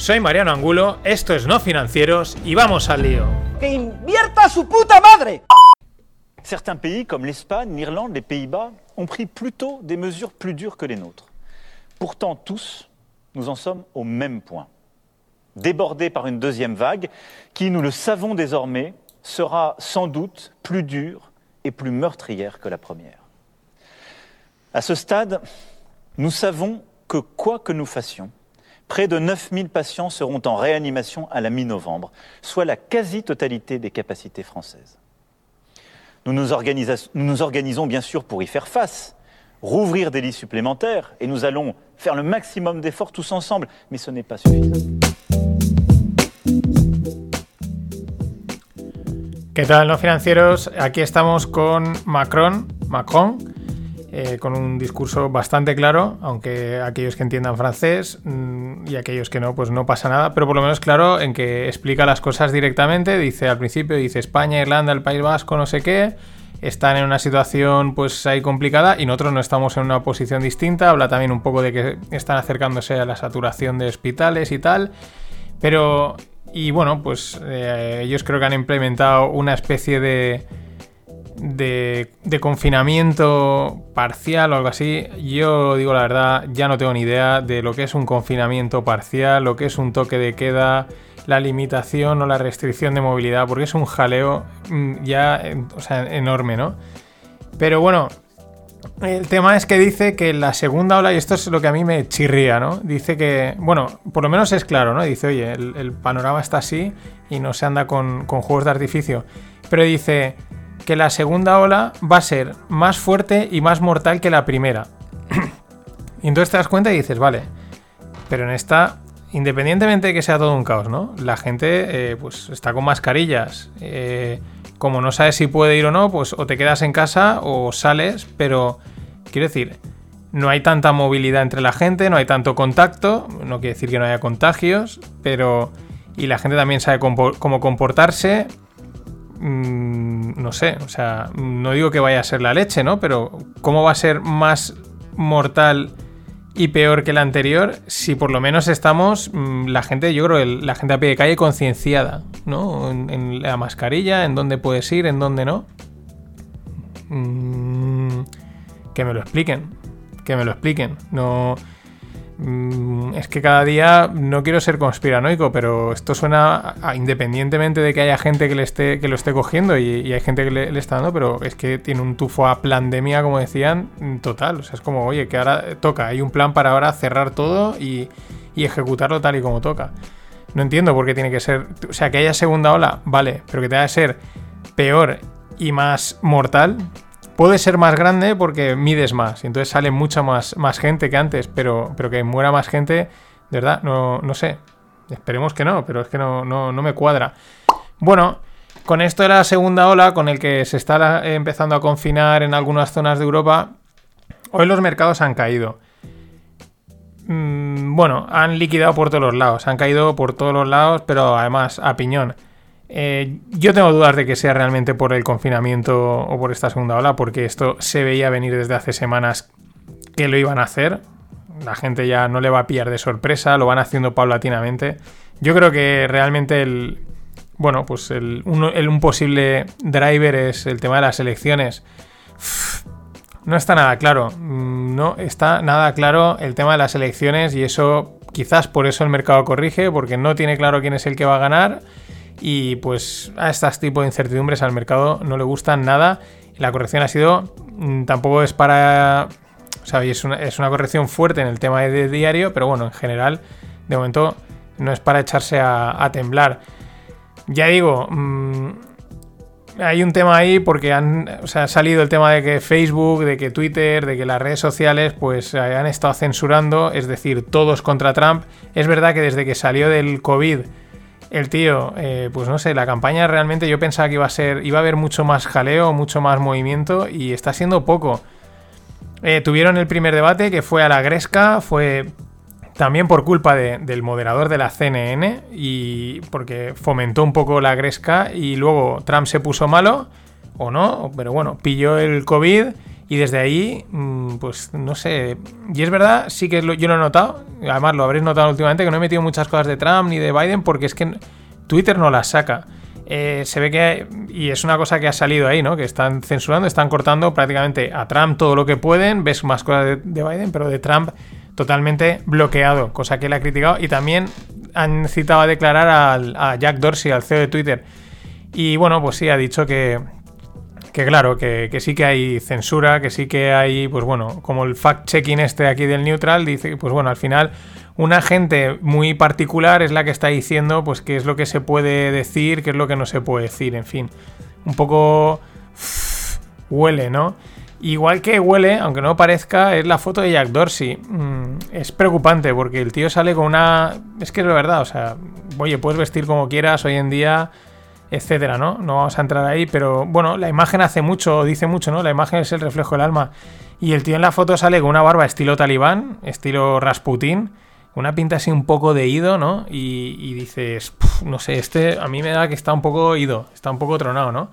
Soy Mariano Angulo, esto es No Financieros y vamos al lío. ¡Que invierta su puta madre! Certains pays, comme l'Espagne, l'Irlande, les Pays-Bas, ont pris plutôt des mesures plus dures que les nôtres. Pourtant, tous, nous en sommes au même point. Débordés par une deuxième vague qui, nous le savons désormais, sera sans doute plus dure et plus meurtrière que la première. À ce stade, nous savons que quoi que nous fassions, près de 9000 patients seront en réanimation à la mi-novembre, soit la quasi-totalité des capacités françaises. Nous nous, organisons bien sûr pour y faire face, rouvrir des lits supplémentaires, et nous allons faire le maximum d'efforts tous ensemble, mais ce n'est pas suffisant. Eh, con un discurso bastante claro, aunque aquellos que entiendan francés mm, y aquellos que no, pues no pasa nada, pero por lo menos claro en que explica las cosas directamente. Dice al principio, dice España, Irlanda, el País Vasco, no sé qué, están en una situación pues ahí complicada y nosotros no estamos en una posición distinta. Habla también un poco de que están acercándose a la saturación de hospitales y tal. Pero, y bueno, pues eh, ellos creo que han implementado una especie de, de, confinamiento parcial o algo así. Yo digo la verdad, ya no tengo ni idea de lo que es un confinamiento parcial, lo que es un toque de queda, la limitación o la restricción de movilidad, porque es un jaleo mm, ya o sea, enorme, ¿no? Pero bueno, el tema es que dice que la segunda ola, y esto es lo que a mí me chirría, ¿no? Dice que, bueno, por lo menos es claro, ¿no? Dice, oye, el, el panorama está así y no se anda con, con juegos de artificio. Pero dice que la segunda ola va a ser más fuerte y más mortal que la primera. y entonces te das cuenta y dices, vale, pero en esta, independientemente de que sea todo un caos, ¿no? La gente, eh, pues, está con mascarillas. eh, como no sabes si puede ir o no, pues o te quedas en casa o sales, pero quiero decir, no hay tanta movilidad entre la gente, no hay tanto contacto, no quiere decir que no haya contagios, pero... Y la gente también sabe cómo comportarse. Mm, no sé, o sea, no digo que vaya a ser la leche, ¿no? Pero ¿cómo va a ser más mortal y peor que la anterior si por lo menos estamos, mm, la gente, yo creo el- la gente a pie de calle concienciada, ¿no? En, la mascarilla, en dónde puedes ir, en dónde no. Mm, que me lo expliquen, que me lo expliquen. No, es que cada día no quiero ser conspiranoico, pero esto suena independientemente de que haya gente que le esté que lo esté cogiendo y, hay gente que le, está dando, pero es que tiene un tufo a pandemia, como decían, mm, total. O sea, es como, oye, que ahora toca, hay un plan para ahora cerrar todo y, y ejecutarlo tal y como toca. No entiendo por qué tiene que ser. O sea, que haya segunda ola, vale, pero que tenga que ser peor y más mortal. Puede ser más grande porque mides más y entonces sale mucha más, gente que antes, pero, pero que muera más gente, de verdad, no, no sé. Esperemos que no, pero es que no, no, no me cuadra. Bueno, con esto de la segunda ola, con el que se está la- empezando a confinar en algunas zonas de Europa, hoy los mercados han caído. Mm, bueno, han liquidado por todos los lados, han caído por todos los lados, pero además a piñón. Eh, yo tengo dudas de que sea realmente por el confinamiento o por esta segunda ola, porque esto se veía venir desde hace semanas que lo iban a hacer. La gente ya no le va a pillar de sorpresa, lo van haciendo paulatinamente. Yo creo que realmente el. Bueno, pues el, un, posible driver es el tema de las elecciones. No está nada claro. Mm, No está nada claro el tema de las elecciones y eso quizás por eso el mercado corrige, porque no tiene claro quién es el que va a ganar y pues a estas tipo de incertidumbres al mercado no le gustan nada. La corrección ha sido, mm, tampoco es para... O sea, es una, es una corrección fuerte en el tema de diario, pero bueno, en general, de momento no es para echarse a, a temblar. Ya digo, mm, hay un tema ahí porque han, o sea, ha salido el tema de que Facebook, de que Twitter, de que las redes sociales pues eh, han estado censurando, es decir, todos contra Trump. Es verdad que desde que salió del COVID el tío, eh, pues no sé, la campaña realmente yo pensaba que iba a ser, iba a haber mucho más jaleo, mucho más movimiento y está siendo poco. Eh, tuvieron el primer debate que fue a la Gresca, fue también por culpa del moderador de la CNN y porque fomentó un poco la Gresca y luego Trump se puso malo, o no, pero bueno, pilló el COVID y desde ahí, mm, pues no sé. Y es verdad, sí que yo lo he notado. Además, lo habréis notado últimamente que no he metido muchas cosas de Trump ni de Biden porque es que Twitter no las saca. Eh, se ve que, y es una cosa que ha salido ahí, ¿no? Que están censurando, están cortando prácticamente a Trump todo lo que pueden. Ves más cosas de, Biden, pero de Trump totalmente bloqueado, cosa que él ha criticado. Y también han citado a declarar a Jack Dorsey, al CEO de Twitter. Y bueno, pues sí, ha dicho que, que claro, que, sí que hay censura, que sí que hay, pues bueno, como el fact-checking este aquí del Neutral, dice, pues bueno, al final una gente muy particular es la que está diciendo, pues qué es lo que se puede decir, qué es lo que no se puede decir, en fin. Un poco... huele, ¿no? Igual que huele, aunque no parezca, es la foto de Jack Dorsey. Mm, es preocupante porque el tío sale con una... Es que es la verdad, o sea, oye, puedes vestir como quieras hoy en día etcétera, ¿no? No vamos a entrar ahí, pero bueno, la imagen hace mucho, dice mucho, ¿no? La imagen es el reflejo del alma. Y el tío en la foto sale con una barba estilo talibán, estilo Rasputin, una pinta así un poco de ido, ¿no? Y, dices, no sé, este a mí me da que está un poco ido, está un poco tronado, ¿no?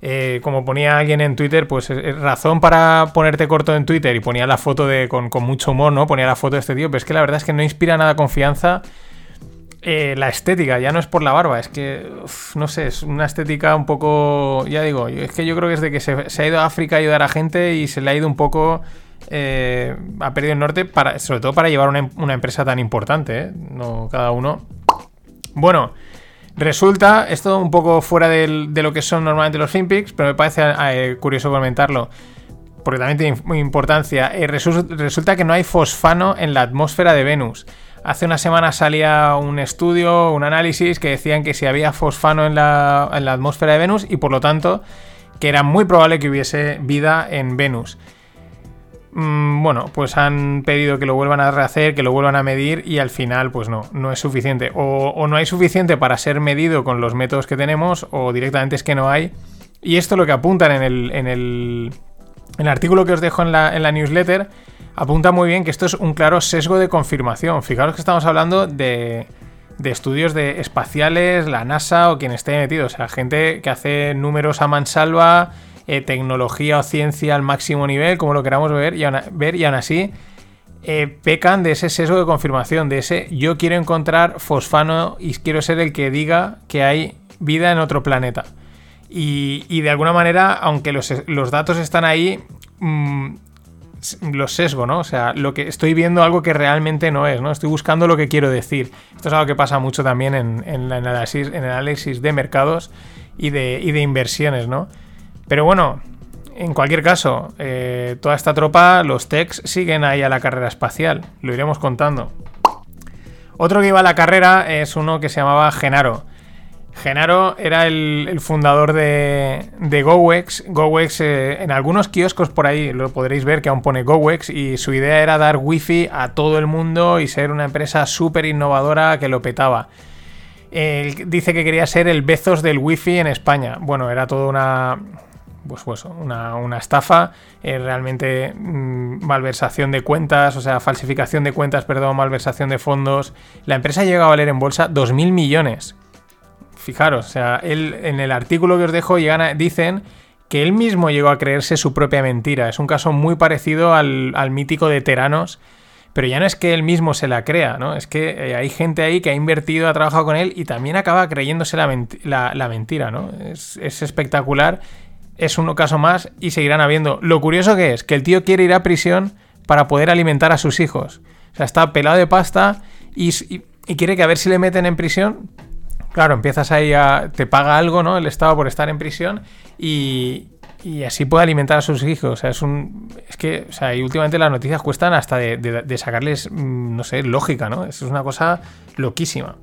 Eh, como ponía alguien en Twitter, pues es razón para ponerte corto en Twitter y ponía la foto de con, con mucho humor, ¿no? Ponía la foto de este tío, pero es que la verdad es que no inspira nada confianza eh, la estética, ya no es por la barba, es que, no sé, es una estética un poco, ya digo, es que yo creo que es de que se, ha ido a África a ayudar a gente y se le ha ido un poco, eh, ha perdido el norte, para, sobre todo para llevar una, empresa tan importante, ¿eh? no cada uno. Bueno, resulta, esto un poco fuera de lo que son normalmente los FinPix, pero me parece curioso comentarlo porque también tiene importancia. resulta que no hay fosfano en la atmósfera de Venus. Hace una semana salía un estudio, un análisis que decían que si había fosfano en la, atmósfera de Venus y por lo tanto que era muy probable que hubiese vida en Venus. Mm, bueno, pues han pedido que lo vuelvan a rehacer, que lo vuelvan a medir y al final pues no, no es suficiente. O, no hay suficiente para ser medido con los métodos que tenemos o directamente es que no hay. Y esto lo que apuntan en el, artículo que os dejo en la newsletter apunta muy bien que esto es un claro sesgo de confirmación. Fijaros que estamos hablando de, estudios de espaciales, la NASA o quien esté metido. O sea, gente que hace números a mansalva, eh, tecnología o ciencia al máximo nivel, como lo queramos ver, y aún, así eh, pecan de ese sesgo de confirmación, de ese yo quiero encontrar fosfano y quiero ser el que diga que hay vida en otro planeta. Y, de alguna manera, aunque los, datos están ahí, mm, los sesgo, ¿no? O sea, lo que estoy viendo algo que realmente no es, ¿no? Estoy buscando lo que quiero decir. Esto es algo que pasa mucho también en, el, análisis, de mercados y de, de, inversiones, ¿no? Pero bueno, en cualquier caso, eh, toda esta tropa, los techs, siguen ahí a la carrera espacial. Lo iremos contando. Otro que iba a la carrera es uno que se llamaba Genaro. Genaro era el, fundador de, GoWex. GoWex, eh, en algunos kioscos por ahí lo podréis ver que aún pone GoWex y su idea era dar wifi a todo el mundo y ser una empresa súper innovadora que lo petaba. dice que quería ser el Bezos del wifi en España. Bueno, era toda una, pues, pues, una, estafa, eh, realmente mm, malversación de cuentas, o sea, falsificación de cuentas, perdón, malversación de fondos. La empresa llegado a valer en bolsa 2.000 millones fijaros, o sea, él en el artículo que os dejo dicen que él mismo llegó a creerse su propia mentira. Es un caso muy parecido al, mítico de Teranos, pero ya no es que él mismo se la crea, ¿no? Es que eh, hay gente ahí que ha invertido, ha trabajado con él y también acaba creyéndose la, mentira, ¿no? Es, es, espectacular, es un caso más y seguirán habiendo. Lo curioso que es que el tío quiere ir a prisión para poder alimentar a sus hijos. O sea, está pelado de pasta y, y quiere que a ver si le meten en prisión Claro, empiezas ahí a. Te paga algo, ¿no? El Estado por estar en prisión y, y así puede alimentar a sus hijos. O sea, es un. Es que, o sea, y últimamente las noticias cuestan hasta de, sacarles, mm, no sé, lógica, ¿no? Es una cosa loquísima.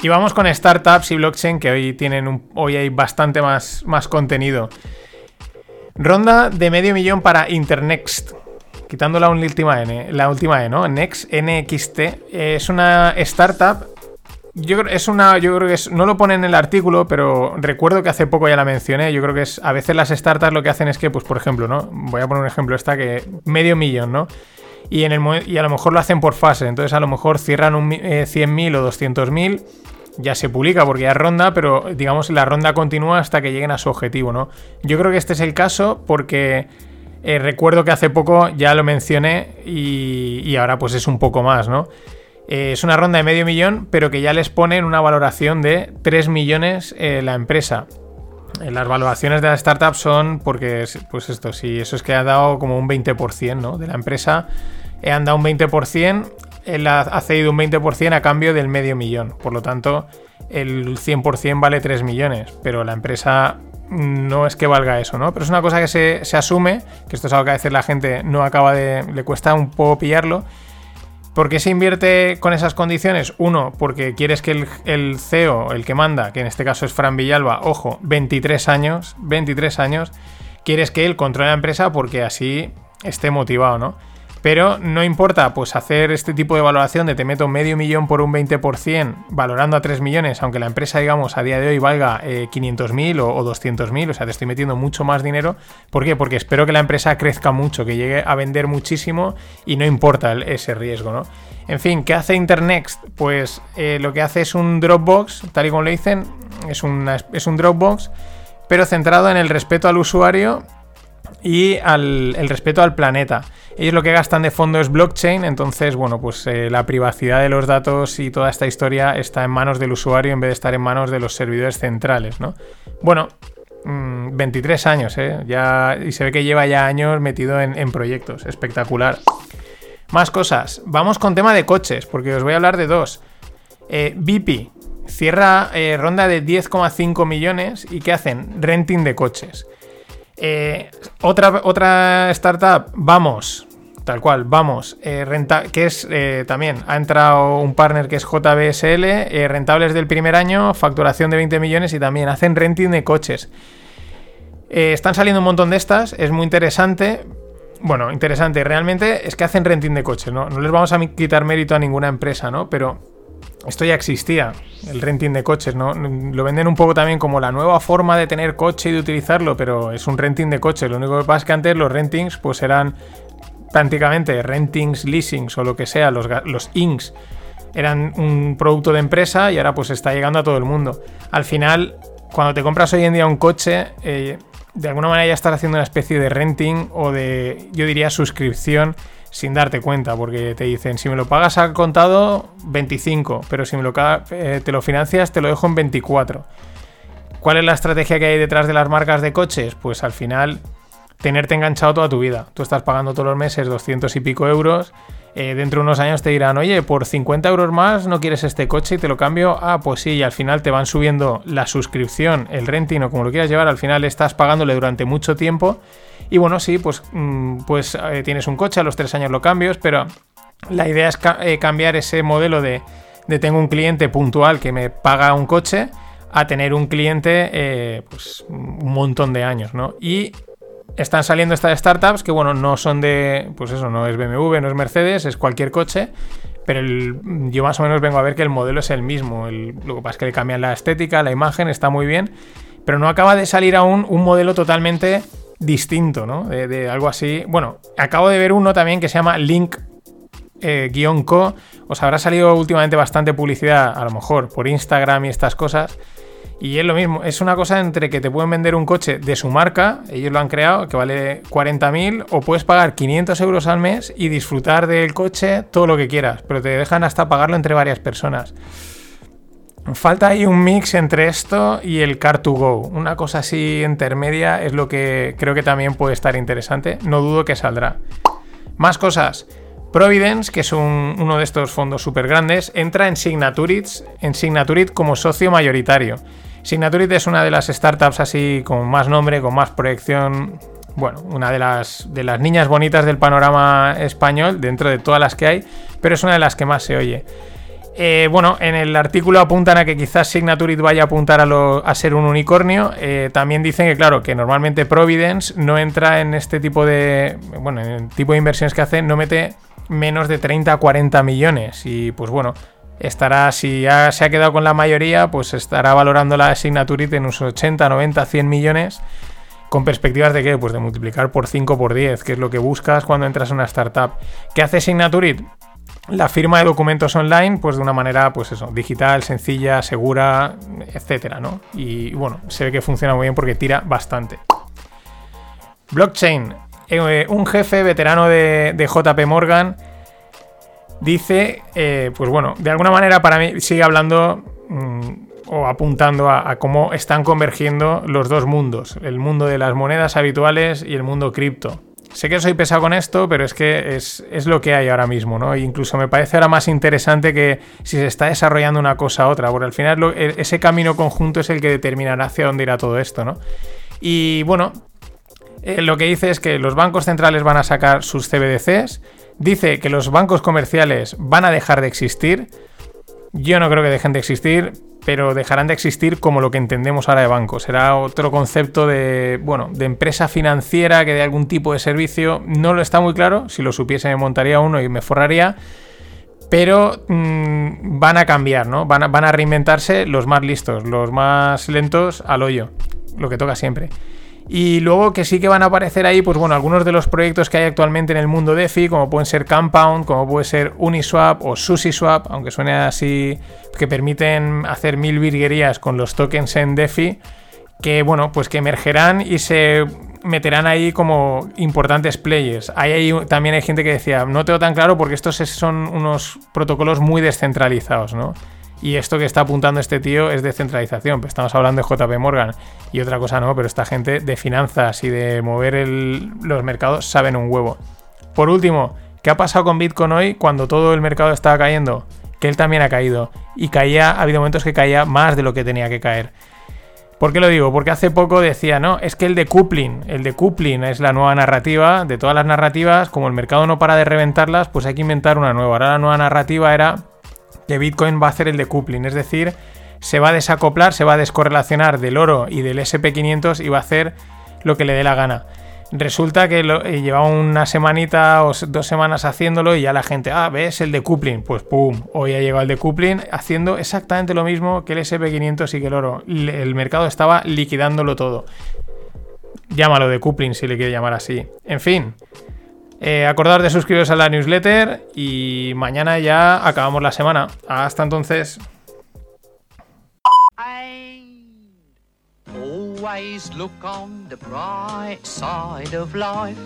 Y vamos con startups y blockchain que hoy tienen un, hoy hay bastante más, más contenido. Ronda de medio millón para Internext. Quitando la última N, la última E, ¿no? Next NXT es una startup. Yo creo, es una, yo creo que es, no lo pone en el artículo, pero recuerdo que hace poco ya la mencioné. Yo creo que es, a veces las startups lo que hacen es que, pues por ejemplo, ¿no? Voy a poner un ejemplo esta que medio millón, ¿no? Y, en el, y a lo mejor lo hacen por fase, entonces a lo mejor cierran un, eh, 100.000 o 200.000 ya se publica porque ya es ronda, pero digamos la ronda continúa hasta que lleguen a su objetivo, ¿no? Yo creo que este es el caso porque eh, recuerdo que hace poco ya lo mencioné y, ahora pues es un poco más, ¿no? Eh, es una ronda de medio millón, pero que ya les ponen una valoración de 3 millones eh, la empresa. Las valoraciones de la startup son porque, pues esto, si eso es que ha dado como un 20%, ¿no? De la empresa han dado un 20%, él ha cedido un 20% a cambio del medio millón. Por lo tanto, el 100% vale 3 millones, pero la empresa no es que valga eso, ¿no? Pero es una cosa que se, se asume, que esto es algo que a veces la gente no acaba de... le cuesta un poco pillarlo. ¿Por qué se invierte con esas condiciones? Uno, porque quieres que el, el, CEO, el que manda, que en este caso es Fran Villalba, ojo, 23 años, 23 años, quieres que él controle la empresa porque así esté motivado, ¿no? Pero no importa, pues hacer este tipo de valoración de te meto medio millón por un 20%, valorando a 3 millones, aunque la empresa, digamos, a día de hoy valga eh, 500.000 o, o 200.000, o sea, te estoy metiendo mucho más dinero. ¿Por qué? Porque espero que la empresa crezca mucho, que llegue a vender muchísimo y no importa el, ese riesgo, ¿no? En fin, ¿qué hace Internext? Pues eh, lo que hace es un Dropbox, tal y como le dicen, es, es un Dropbox, pero centrado en el respeto al usuario y al, el respeto al planeta. Ellos lo que gastan de fondo es blockchain, entonces, bueno, pues eh, la privacidad de los datos y toda esta historia está en manos del usuario en vez de estar en manos de los servidores centrales, ¿no? Bueno, mmm, 23 años, ¿eh? Ya, y se ve que lleva ya años metido en, proyectos, espectacular. Más cosas, vamos con tema de coches, porque os voy a hablar de dos. Eh, BP cierra eh, ronda de 10,5 millones y ¿qué hacen? Renting de coches. Eh, otra, otra startup, vamos, tal cual, vamos, eh, renta, que es eh, también, ha entrado un partner que es JBSL, rentables del primer año, facturación de 20 millones y también hacen renting de coches. Están saliendo un montón de estas, es muy interesante. Bueno, interesante, realmente es que hacen renting de coches, ¿no? No les vamos a quitar mérito a ninguna empresa, ¿no? Pero esto ya existía, el renting de coches, ¿no? Lo venden un poco también como la nueva forma de tener coche y de utilizarlo, pero es un renting de coche. Lo único que pasa es que antes los rentings pues eran prácticamente rentings, leasings o lo que sea, los, los inks eran un producto de empresa y ahora pues está llegando a todo el mundo. Al final, cuando te compras hoy en día un coche, eh, de alguna manera ya estás haciendo una especie de renting o de, yo diría, suscripción sin darte cuenta, porque te dicen, si me lo pagas al contado, 25, pero si me lo, eh, te lo financias, te lo dejo en 24. ¿Cuál es la estrategia que hay detrás de las marcas de coches? Pues al final, tenerte enganchado toda tu vida. Tú estás pagando todos los meses 200 y pico euros. Eh, dentro de unos años te dirán, oye, por 50 euros más no quieres este coche y te lo cambio. Ah, pues sí, y al final te van subiendo la suscripción, el renting o como lo quieras llevar. Al final estás pagándole durante mucho tiempo. Y bueno, sí, pues, mmm, pues eh, tienes un coche, a los tres años lo cambias, pero la idea es eh, cambiar ese modelo de, de, tengo un cliente puntual que me paga un coche a tener un cliente eh, pues un montón de años, ¿no? Y están saliendo estas startups que, bueno, no son de, pues eso, no es BMW, no es Mercedes, es cualquier coche, pero yo más o menos vengo a ver que el modelo es el mismo. El, lo que pasa es que le cambian la estética, la imagen, está muy bien, pero no acaba de salir aún un modelo totalmente distinto, ¿no? De, algo así. Bueno, acabo de ver uno también que se llama Link eh, Co. Os habrá salido últimamente bastante publicidad, a lo mejor por Instagram y estas cosas. Y es lo mismo, es una cosa entre que te pueden vender un coche de su marca, ellos lo han creado, que vale 40.000, o puedes pagar 500 euros al mes y disfrutar del coche todo lo que quieras, pero te dejan hasta pagarlo entre varias personas. Falta ahí un mix entre esto y el Car2Go. Una cosa así intermedia es lo que creo que también puede estar interesante. No dudo que saldrá. Más cosas. Providence, que es un, uno de estos fondos súper grandes, entra en Signaturit, en Signaturit como socio mayoritario. Signaturit es una de las startups así con más nombre, con más proyección. Bueno, una de las, de las niñas bonitas del panorama español, dentro de todas las que hay, pero es una de las que más se oye. Eh, bueno, en el artículo apuntan a que quizás Signaturit vaya a apuntar a, ser un unicornio. Eh, también dicen que, claro, que normalmente Providence no entra en este tipo de. Bueno, en el tipo de inversiones que hace, no mete menos de 30 a 40 millones. Y pues bueno, estará, si ya se ha quedado con la mayoría, pues estará valorando la Signaturit en unos 80, 90, 100 millones. Con perspectivas de qué? Pues de multiplicar por 5 por 10, que es lo que buscas cuando entras en una startup. ¿Qué hace Signaturit? La firma de documentos online, pues de una manera, pues eso, digital, sencilla, segura, etcétera, ¿no? Y bueno, se ve que funciona muy bien porque tira bastante. Blockchain. Eh, un jefe veterano de, JP Morgan dice, eh, pues bueno, de alguna manera para mí sigue hablando mm, o apuntando a, cómo están convergiendo los dos mundos, el mundo de las monedas habituales y el mundo cripto. Sé que soy pesado con esto, pero es que es, lo que hay ahora mismo, ¿no? E incluso me parece ahora más interesante que si se está desarrollando una cosa a otra, porque al final e, ese camino conjunto es el que determinará hacia dónde irá todo esto, ¿no? Y bueno, eh, lo que dice es que los bancos centrales van a sacar sus CBDCs, dice que los bancos comerciales van a dejar de existir. Yo no creo que dejen de existir, pero dejarán de existir como lo que entendemos ahora de banco. Será otro concepto de, bueno, de empresa financiera que dé algún tipo de servicio. No lo está muy claro. Si lo supiese me montaría uno y me forraría. Pero mm, van a cambiar, ¿no? Van a, van a reinventarse los más listos, los más lentos al hoyo. Lo que toca siempre. Y luego que sí que van a aparecer ahí, pues bueno, algunos de los proyectos que hay actualmente en el mundo DeFi, como pueden ser Compound, como puede ser Uniswap o SushiSwap, aunque suene así, que permiten hacer mil virguerías con los tokens en DeFi, que bueno, pues que emergerán y se meterán ahí como importantes players. Ahí también hay gente que decía, no tengo tan claro porque estos son unos protocolos muy descentralizados, ¿no? Y esto que está apuntando este tío es descentralización. Estamos hablando de JP Morgan y otra cosa no, pero esta gente de finanzas y de mover los mercados saben un huevo. Por último, ¿qué ha pasado con Bitcoin hoy cuando todo el mercado estaba cayendo? Que él también ha caído. Y caía, ha habido momentos que caía más de lo que tenía que caer. ¿Por qué lo digo? Porque hace poco decía, no, es que el decoupling, el decoupling es la nueva narrativa de todas las narrativas, como el mercado no para de reventarlas, pues hay que inventar una nueva. Ahora la nueva narrativa era que Bitcoin va a hacer el decoupling, es decir, se va a desacoplar, se va a descorrelacionar del oro y del SP500 y va a hacer lo que le dé la gana. Resulta que lo, eh, lleva una semanita o dos semanas haciéndolo y ya la gente, ah, ves el decoupling. Pues pum, hoy ha llegado el decoupling haciendo exactamente lo mismo que el SP500 y que el oro. El mercado estaba liquidándolo todo. Llámalo decoupling si le quiere llamar así. En fin, eh, acordaos de suscribiros a la newsletter y mañana ya acabamos la semana. Hasta entonces. Always look on the bright side of life.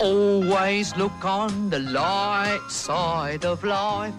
Always look on the light side of life.